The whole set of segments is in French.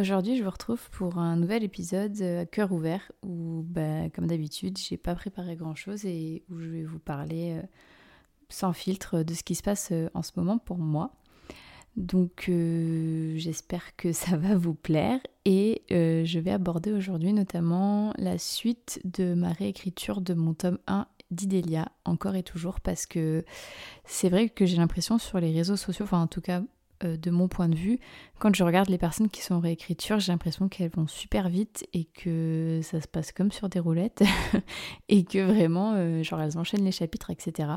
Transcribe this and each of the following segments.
Aujourd'hui, je vous retrouve pour un nouvel épisode à cœur ouvert où, bah, comme d'habitude, j'ai pas préparé grand chose et où je vais vous parler euh, sans filtre de ce qui se passe euh, en ce moment pour moi. Donc, euh, j'espère que ça va vous plaire et je vais aborder aujourd'hui notamment la suite de ma réécriture de mon tome 1 d'Idélia, encore et toujours, parce que c'est vrai que j'ai l'impression sur les réseaux sociaux, enfin en tout cas euh, de mon point de vue, quand je regarde les personnes qui sont en réécriture, j'ai l'impression qu'elles vont super vite et que ça se passe comme sur des roulettes et que vraiment, euh, genre, elles enchaînent les chapitres, etc.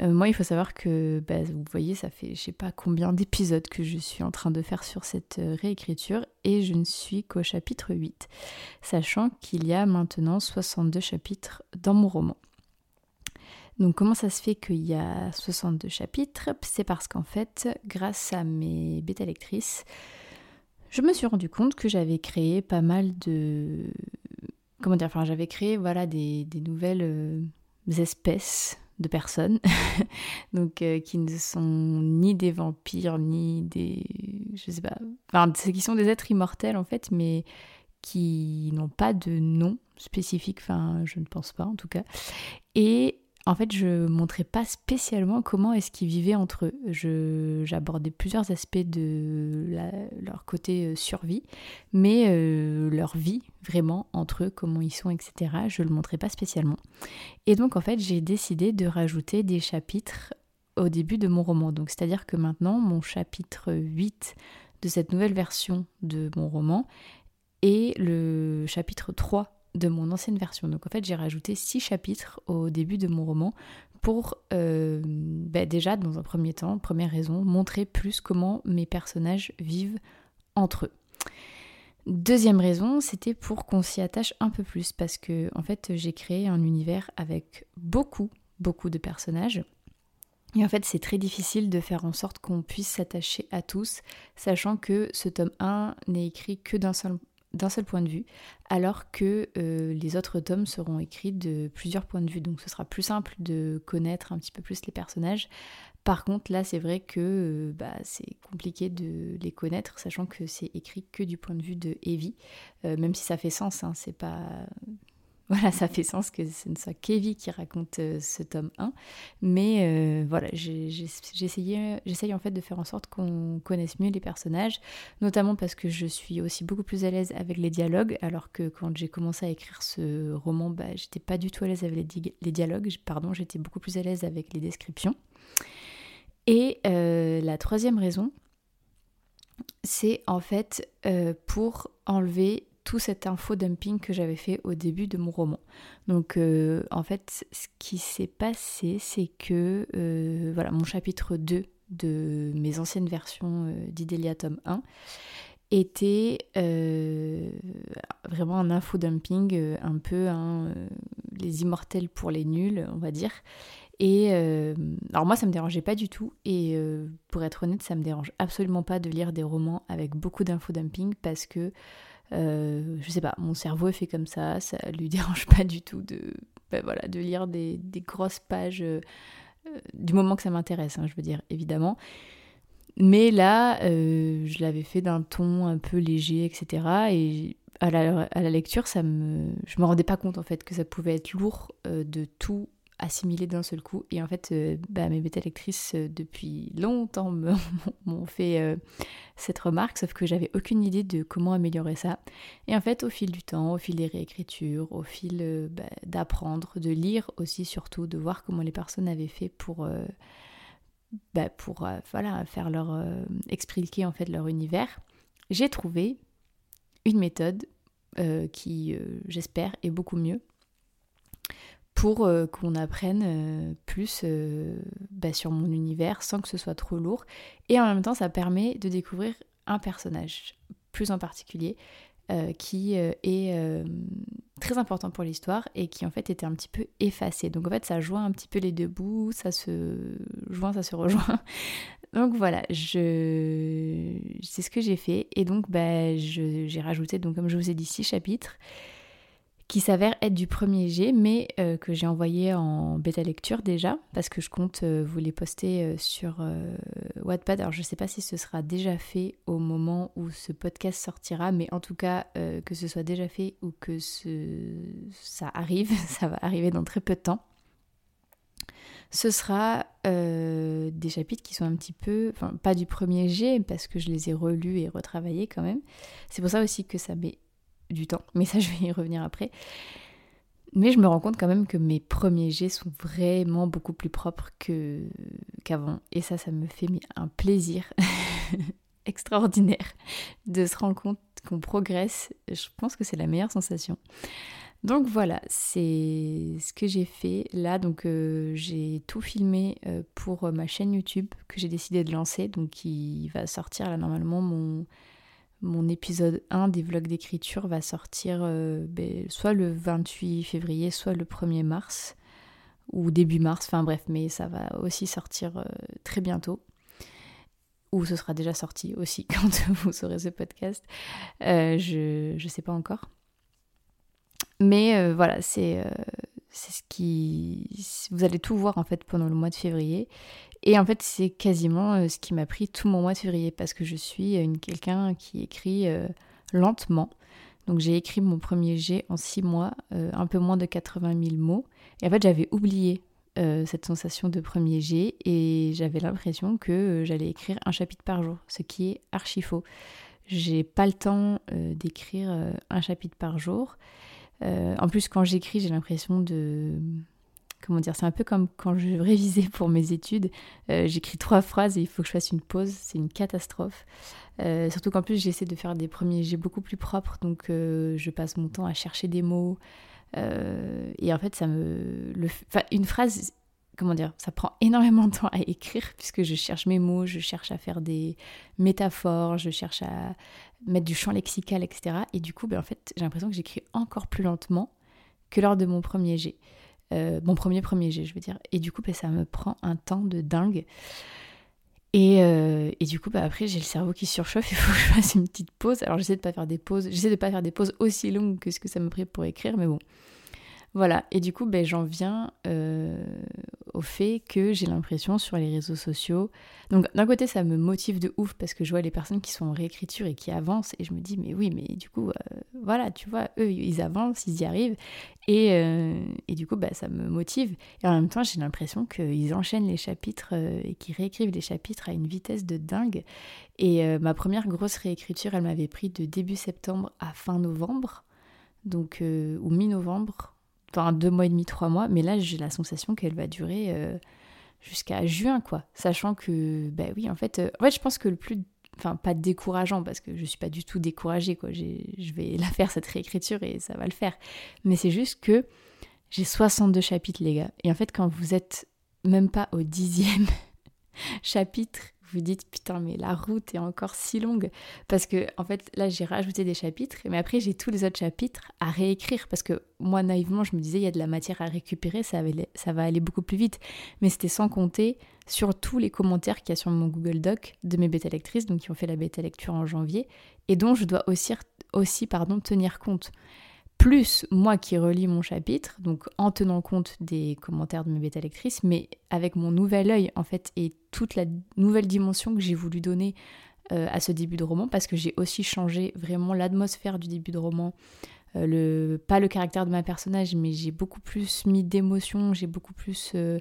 Euh, moi, il faut savoir que, bah, vous voyez, ça fait je sais pas combien d'épisodes que je suis en train de faire sur cette réécriture et je ne suis qu'au chapitre 8, sachant qu'il y a maintenant 62 chapitres dans mon roman. Donc comment ça se fait qu'il y a 62 chapitres? C'est parce qu'en fait, grâce à mes bêta lectrices, je me suis rendu compte que j'avais créé pas mal de... Comment dire Enfin, j'avais créé voilà, des, nouvelles euh, espèces de personnes, donc euh, qui ne sont ni des vampires, ni des... Je sais pas... Enfin, qui sont des êtres immortels en fait, mais qui n'ont pas de nom spécifique, enfin je ne pense pas en tout cas. Et en fait, je montrais pas spécialement comment est-ce qu'ils vivaient entre eux. J'abordais plusieurs aspects de leur côté euh, survie, mais euh, leur vie vraiment entre eux, comment ils sont, etc. Je le montrais pas spécialement. Et donc en fait, j'ai décidé de rajouter des chapitres au début de mon roman. Donc c'est-à-dire que maintenant, mon chapitre 8 de cette nouvelle version de mon roman est le chapitre 3 de mon ancienne version. Donc en fait j'ai rajouté six chapitres au début de mon roman pour euh, bah, déjà dans un premier temps, première raison, montrer plus comment mes personnages vivent entre eux. Deuxième raison, c'était pour qu'on s'y attache un peu plus parce que en fait j'ai créé un univers avec beaucoup, beaucoup de personnages. Et en fait, c'est très difficile de faire en sorte qu'on puisse s'attacher à tous, sachant que ce tome 1 n'est écrit que d'un seul d'un seul point de vue, alors que euh, les autres tomes seront écrits de plusieurs points de vue. Donc ce sera plus simple de connaître un petit peu plus les personnages. Par contre, là, c'est vrai que euh, bah, c'est compliqué de les connaître, sachant que c'est écrit que du point de vue de Evie, euh, même si ça fait sens, hein, c'est pas voilà, ça fait sens que ce ne soit Kevin qui raconte euh, ce tome 1. Mais euh, voilà, j'essaye en fait de faire en sorte qu'on connaisse mieux les personnages, notamment parce que je suis aussi beaucoup plus à l'aise avec les dialogues, alors que quand j'ai commencé à écrire ce roman, bah, j'étais pas du tout à l'aise avec les, dialogues, pardon, j'étais beaucoup plus à l'aise avec les descriptions. Et euh, la troisième raison, c'est en fait pour enlever tout cet info dumping que j'avais fait au début de mon roman. Donc euh, en fait, ce qui s'est passé, c'est que euh, voilà, mon chapitre 2 de mes anciennes versions euh, d'Idélia tome 1 était vraiment un info dumping, un peu les immortels pour les nuls, on va dire. Et alors moi, ça me dérangeait pas du tout. Et pour être honnête, ça me dérange absolument pas de lire des romans avec beaucoup d'info dumping parce que euh, je sais pas, mon cerveau est fait comme ça, ça lui dérange pas du tout de, ben voilà, de lire des, grosses pages euh, euh, du moment que ça m'intéresse, hein, je veux dire, évidemment. Mais là, je l'avais fait d'un ton un peu léger, etc. Et à la, à la, lecture, ça me, je me rendais pas compte en fait que ça pouvait être lourd de tout assimilé d'un seul coup. Et en fait, euh, bah, mes bêta lectrices, euh, depuis longtemps, m'ont fait euh, cette remarque, sauf que j'avais aucune idée de comment améliorer ça. Et en fait, au fil du temps, au fil des réécritures, au fil bah, d'apprendre, de lire aussi surtout, de voir comment les personnes avaient fait pour... Bah, pour voilà, faire leur expliquer en fait leur univers, j'ai trouvé une méthode qui, j'espère, est beaucoup mieux pour euh, qu'on apprenne euh, plus euh, bah, sur mon univers sans que ce soit trop lourd. Et en même temps, ça permet de découvrir un personnage plus en particulier qui est très important pour l'histoire et qui en fait était un petit peu effacé. Donc en fait ça joint un petit peu les deux bouts, ça se joint, ça se rejoint. Donc voilà, je... c'est ce que j'ai fait et donc bah, j'ai rajouté, donc comme je vous ai dit, six chapitres qui s'avère être du premier G, mais euh, que j'ai envoyé en bêta lecture déjà, parce que je compte euh, vous les poster euh, sur Wattpad. Alors je ne sais pas si ce sera déjà fait au moment où ce podcast sortira, mais en tout cas, que ce soit déjà fait ou que ça arrive, ça va arriver dans très peu de temps. Ce sera des chapitres qui sont un petit peu, enfin pas du premier G, parce que je les ai relus et retravaillés quand même. C'est pour ça aussi que ça met du temps, mais ça je vais y revenir après. Mais je me rends compte quand même que mes premiers jets sont vraiment beaucoup plus propres qu'avant. Et ça, ça me fait un plaisir extraordinaire de se rendre compte qu'on progresse. Je pense que c'est la meilleure sensation. Donc voilà, c'est ce que j'ai fait là. Donc euh, j'ai tout filmé euh, pour ma chaîne YouTube que j'ai décidé de lancer. Donc il va sortir là normalement mon mon épisode 1 des vlogs d'écriture va sortir euh, ben, soit le 28 février, soit le 1er mars, ou début mars, enfin bref, mais ça va aussi sortir euh, très bientôt. Ou ce sera déjà sorti aussi quand vous aurez ce podcast. Euh, je ne sais pas encore. Mais voilà, c'est c'est ce qui. Vous allez tout voir en fait pendant le mois de février. Et en fait, c'est quasiment euh, ce qui m'a pris tout mon mois de février parce que je suis une, quelqu'un qui écrit euh, lentement. Donc j'ai écrit mon premier G en six mois, euh, un peu moins de 80 000 mots. Et en fait, j'avais oublié cette sensation de premier G et j'avais l'impression que j'allais écrire un chapitre par jour, ce qui est archi faux. J'ai pas le temps d'écrire un chapitre par jour. Euh, en plus, quand j'écris, j'ai l'impression de. Comment dire C'est un peu comme quand je révisais pour mes études. Euh, j'écris trois phrases et il faut que je fasse une pause. C'est une catastrophe. Euh, surtout qu'en plus, j'essaie de faire des premiers jets beaucoup plus propres. Donc, je passe mon temps à chercher des mots. et en fait, ça me. Enfin, une phrase comment dire, ça prend énormément de temps à écrire puisque je cherche mes mots, je cherche à faire des métaphores, je cherche à mettre du champ lexical, etc. Et du coup, ben, en fait, j'ai l'impression que j'écris encore plus lentement que lors de mon premier G. Euh, mon premier premier G, je veux dire. Et du coup, ben, ça me prend un temps de dingue. Et, euh, et du coup, ben, après, j'ai le cerveau qui surchauffe, il faut que je fasse une petite pause. Alors, j'essaie de pas faire des pauses, j'essaie de pas faire des pauses aussi longues que ce que ça me pris pour écrire, mais bon, voilà, et du coup, ben, j'en viens euh, au fait que j'ai l'impression sur les réseaux sociaux. Donc, d'un côté, ça me motive de ouf parce que je vois les personnes qui sont en réécriture et qui avancent, et je me dis, mais oui, mais du coup, euh, voilà, tu vois, eux, ils avancent, ils y arrivent, et, euh, et du coup, ben, ça me motive. Et en même temps, j'ai l'impression qu'ils enchaînent les chapitres et qu'ils réécrivent les chapitres à une vitesse de dingue. Et ma première grosse réécriture, elle m'avait pris de début septembre à fin novembre, donc, ou mi-novembre enfin deux mois et demi, trois mois, mais là j'ai la sensation qu'elle va durer euh, jusqu'à juin, quoi. Sachant que, bah oui, en fait, euh, en fait, je pense que le plus, enfin pas décourageant, parce que je suis pas du tout découragée, quoi. Je vais la faire cette réécriture et ça va le faire. Mais c'est juste que j'ai 62 chapitres, les gars. Et en fait, quand vous êtes même pas au dixième chapitre, vous dites putain mais la route est encore si longue. Parce que en fait là j'ai rajouté des chapitres mais après j'ai tous les autres chapitres à réécrire. Parce que moi naïvement je me disais il y a de la matière à récupérer ça, va aller beaucoup plus vite. Mais c'était sans compter sur tous les commentaires qu'il y a sur mon Google Doc de mes bêta lectrices donc qui ont fait la bêta lecture en janvier et dont je dois aussi, aussi pardon, tenir compte plus moi qui relis mon chapitre, donc en tenant compte des commentaires de mes bêta lectrices, mais avec mon nouvel œil en fait et toute la nouvelle dimension que j'ai voulu donner euh, à ce début de roman, parce que j'ai aussi changé vraiment l'atmosphère du début de roman, euh, le, pas le caractère de ma personnage, mais j'ai beaucoup plus mis d'émotion, j'ai beaucoup plus euh,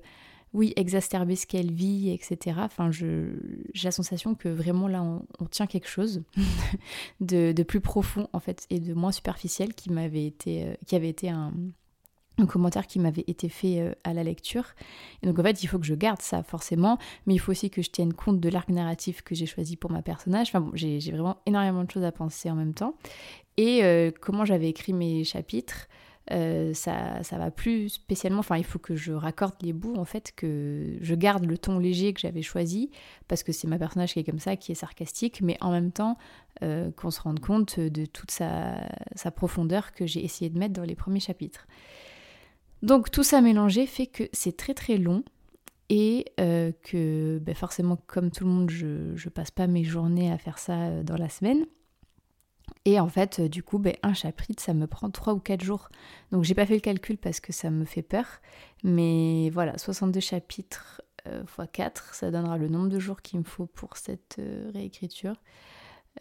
oui, exacerber ce qu'elle vit, etc. Enfin, j'ai la sensation que vraiment là, on, tient quelque chose de, plus profond, en fait, et de moins superficiel qui m'avait été, euh, qui avait été un, commentaire qui m'avait été fait euh, à la lecture. Et donc en fait, il faut que je garde ça forcément, mais il faut aussi que je tienne compte de l'arc narratif que j'ai choisi pour ma personnage. Enfin bon, j'ai vraiment énormément de choses à penser en même temps. Et euh, comment j'avais écrit mes chapitres, euh, ça, ça va plus spécialement. Enfin, il faut que je raccorde les bouts, en fait, que je garde le ton léger que j'avais choisi, parce que c'est ma personnage qui est comme ça, qui est sarcastique, mais en même temps, euh, qu'on se rende compte de toute sa, profondeur que j'ai essayé de mettre dans les premiers chapitres. Donc, tout ça mélangé fait que c'est très très long et euh, que ben forcément, comme tout le monde, je ne passe pas mes journées à faire ça dans la semaine. Et en fait, euh, du coup, ben, un chapitre, ça me prend 3 ou 4 jours. Donc j'ai pas fait le calcul parce que ça me fait peur. Mais voilà, 62 chapitres x euh, 4, ça donnera le nombre de jours qu'il me faut pour cette euh, réécriture.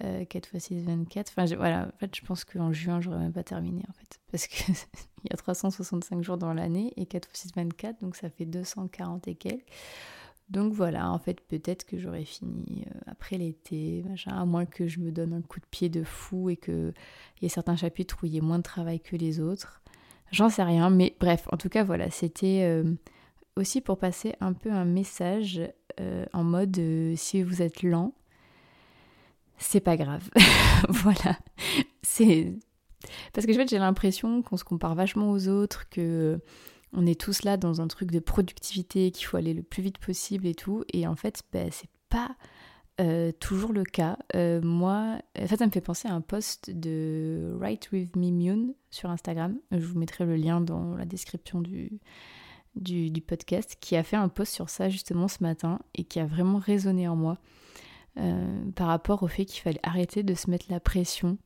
4 x 6, 24. Enfin, voilà, en fait, je pense qu'en juin, j'aurais même pas terminé, en fait. Parce qu'il y a 365 jours dans l'année et 4 x 6, 24, donc ça fait 240 et quelques. Donc voilà, en fait, peut-être que j'aurais fini euh, après l'été, machin, à moins que je me donne un coup de pied de fou et qu'il y ait certains chapitres où il y ait moins de travail que les autres. J'en sais rien, mais bref, en tout cas, voilà, c'était euh, aussi pour passer un peu un message euh, en mode si vous êtes lent, c'est pas grave. voilà. C'est. Parce que en fait, j'ai l'impression qu'on se compare vachement aux autres, que on est tous là dans un truc de productivité, qu'il faut aller le plus vite possible et tout. Et en fait, bah, c'est pas euh, toujours le cas. Euh, moi, en fait, ça me fait penser à un post de Write With Me Mune sur Instagram. Je vous mettrai le lien dans la description du, podcast, qui a fait un post sur ça justement ce matin et qui a vraiment résonné en moi euh, par rapport au fait qu'il fallait arrêter de se mettre la pression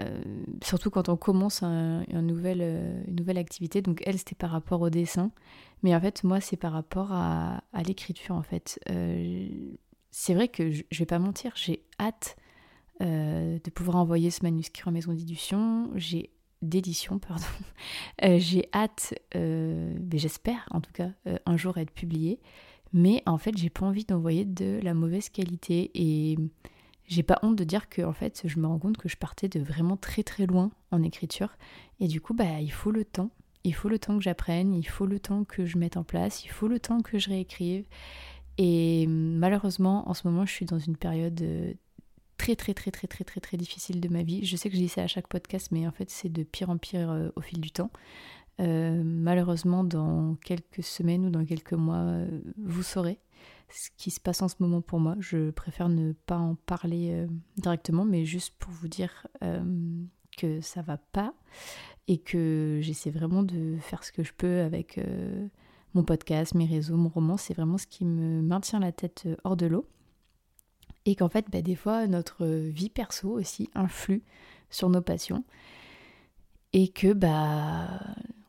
euh, surtout quand on commence euh, une nouvelle activité. Donc elle, c'était par rapport au dessin. Mais en fait, moi, c'est par rapport à, l'écriture, en fait. Euh, c'est vrai que je, je vais pas mentir, j'ai hâte de pouvoir envoyer ce manuscrit en maison d'édition. J'ai d'édition, pardon. j'ai hâte, ben, j'espère en tout cas, un jour être publié. Mais en fait, j'ai pas envie d'envoyer de la mauvaise qualité. Et j'ai pas honte de dire que en fait je me rends compte que je partais de vraiment très très loin en écriture. Et du coup bah il faut le temps. Il faut le temps que j'apprenne il faut le temps que je mette en place il faut le temps que je réécrive. Et malheureusement en ce moment je suis dans une période très très très très très très très difficile de ma vie. Je sais que je dis ça à chaque podcast mais en fait c'est de pire en pire au fil du temps. Malheureusement dans quelques semaines ou dans quelques mois vous saurez ce qui se passe en ce moment pour moi. Je préfère ne pas en parler euh, directement, mais juste pour vous dire euh, que ça va pas et que j'essaie vraiment de faire ce que je peux avec euh, mon podcast, mes réseaux, mon roman. C'est vraiment ce qui me maintient la tête hors de l'eau. Et qu'en fait, bah, des fois, notre vie perso aussi influe sur nos passions. Et que bah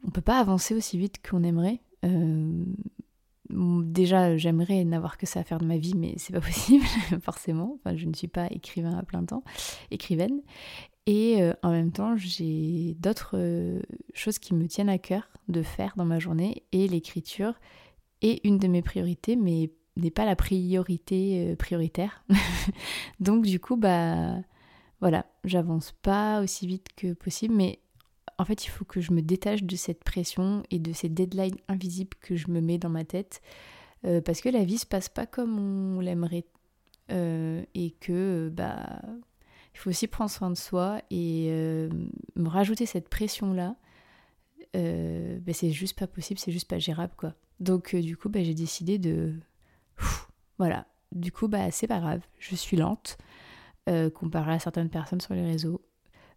on peut pas avancer aussi vite qu'on aimerait déjà j'aimerais n'avoir que ça à faire de ma vie mais c'est pas possible forcément. Je ne suis pas écrivain à plein temps écrivaine. Et euh, en même temps j'ai d'autres euh, choses qui me tiennent à cœur de faire dans ma journée. Et l'écriture est une de mes priorités mais n'est pas la priorité euh, prioritaire. Donc du coup bah voilà. J'avance pas aussi vite que possible mais en fait, il faut que je me détache de cette pression et de ces deadlines invisibles que je me mets dans ma tête. Euh, parce que la vie se passe pas comme on l'aimerait. Euh, et que, bah, il faut aussi prendre soin de soi et euh, me rajouter cette pression-là. Bah, c'est juste pas possible, c'est juste pas gérable, quoi. Donc, du coup, bah, j'ai décidé de. voilà. Du coup, bah, c'est pas grave. Je suis lente. comparé à certaines personnes sur les réseaux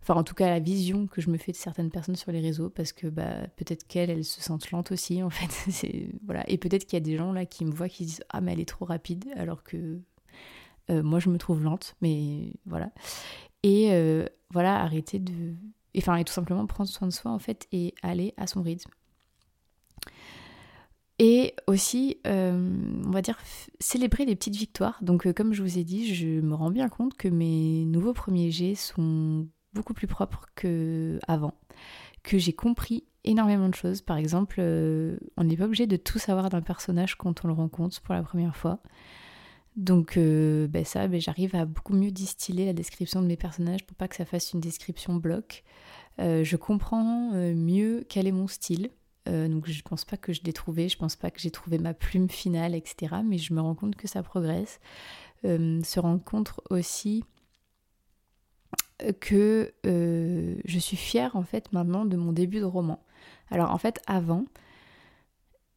enfin en tout cas la vision que je me fais de certaines personnes sur les réseaux parce que bah, peut-être qu'elles elles se sentent lentes aussi en fait. Voilà. Et peut-être qu'il y a des gens là qui me voient qui disent ah mais elle est trop rapide alors que euh, moi je me trouve lente mais voilà. Et euh, voilà arrêter de enfin et tout simplement prendre soin de soi en fait et aller à son rythme. Et aussi, euh, on va dire, célébrer les petites victoires. Donc, comme je vous ai dit, je me rends bien compte que mes nouveaux premiers jets sont beaucoup plus propre qu'avant, que j'ai compris énormément de choses. Par exemple, euh, on n'est pas obligé de tout savoir d'un personnage quand on le rencontre pour la première fois. Donc euh, ben ça, ben j'arrive à beaucoup mieux distiller la description de mes personnages pour pas que ça fasse une description bloc. Euh, je comprends mieux quel est mon style. donc je pense pas que je l'ai trouvé, je pense pas que j'ai trouvé ma plume finale, etc. Mais je me rends compte que ça progresse. se rencontre aussi que euh, je suis fière en fait maintenant de mon début de roman. Alors en fait avant,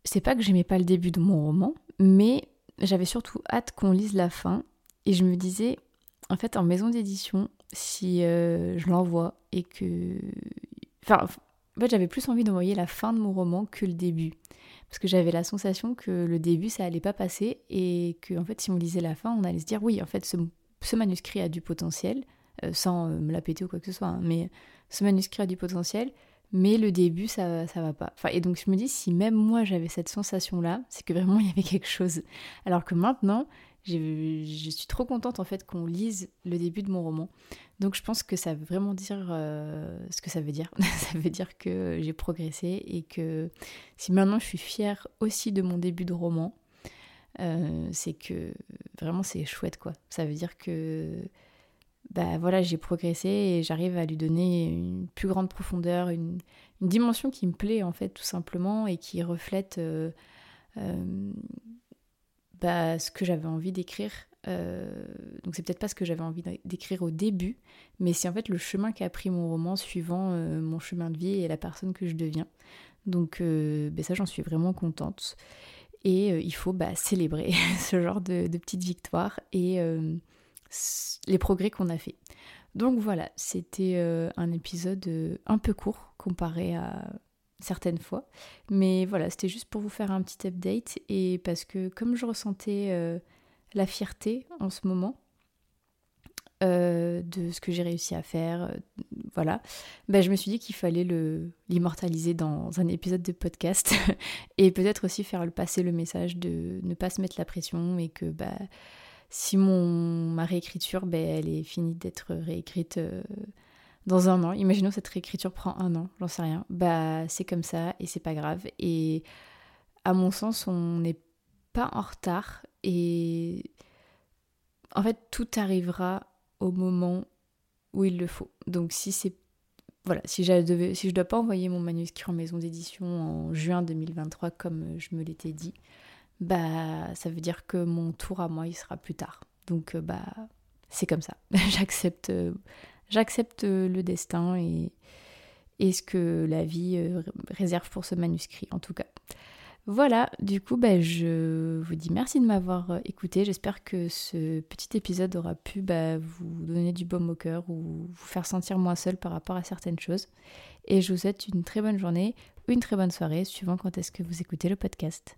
c'est pas que j'aimais pas le début de mon roman, mais j'avais surtout hâte qu'on lise la fin. Et je me disais en fait en maison d'édition si euh, je l'envoie et que enfin en fait j'avais plus envie d'envoyer la fin de mon roman que le début. Parce que j'avais la sensation que le début ça allait pas passer et que en fait si on lisait la fin on allait se dire oui en fait ce, manuscrit a du potentiel sans euh, me la péter ou quoi que ce soit, hein, mais ce manuscrit a du potentiel, mais le début ça, ça va pas. Enfin, et donc je me dis, si même moi j'avais cette sensation-là, c'est que vraiment il y avait quelque chose. Alors que maintenant, je suis trop contente en fait qu'on lise le début de mon roman. Donc je pense que ça veut vraiment dire euh, ce que ça veut dire. ça veut dire que j'ai progressé et que si maintenant je suis fière aussi de mon début de roman, c'est que vraiment c'est chouette quoi. Ça veut dire que bah voilà, j'ai progressé et j'arrive à lui donner une plus grande profondeur, une, dimension qui me plaît en fait tout simplement et qui reflète euh, euh, bah, ce que j'avais envie d'écrire. Euh, donc c'est peut-être pas ce que j'avais envie d'écrire au début, mais c'est en fait le chemin qu'a pris mon roman suivant mon chemin de vie et la personne que je deviens. Donc bah, ça j'en suis vraiment contente. Et il faut célébrer ce genre de, de petites victoires et les progrès qu'on a fait. Donc voilà, c'était euh, un épisode euh, un peu court comparé à certaines fois. Mais voilà, c'était juste pour vous faire un petit update et parce que comme je ressentais euh, la fierté en ce moment de ce que j'ai réussi à faire, voilà, ben, je me suis dit qu'il fallait l'immortaliser dans un épisode de podcast et peut-être aussi faire passer le message de ne pas se mettre la pression et que bah si mon, ma réécriture, ben, elle est finie d'être réécrite euh, dans un an, imaginons cette réécriture prend un an, j'en sais rien, bah c'est comme ça et c'est pas grave. Et à mon sens, on n'est pas en retard et en fait tout arrivera au moment où il le faut. Donc si c'est voilà, si, je dois pas envoyer mon manuscrit en maison d'édition en juin 2023 comme je me l'étais dit, bah ça veut dire que mon tour à moi il sera plus tard. Donc euh, bah c'est comme ça. j'accepte euh, j'accepte euh, le destin et, et ce que la vie réserve pour ce manuscrit en tout cas. Voilà, du coup, bah, je vous dis merci de m'avoir écouté. J'espère que ce petit épisode aura pu bah, vous donner du baume au cœur ou vous faire sentir moins seul par rapport à certaines choses. Et je vous souhaite une très bonne journée ou une très bonne soirée, suivant quand est-ce que vous écoutez le podcast.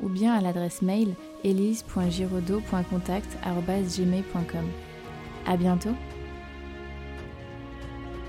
ou bien à l'adresse mail elise.giraudot.contact.gmail.com. À bientôt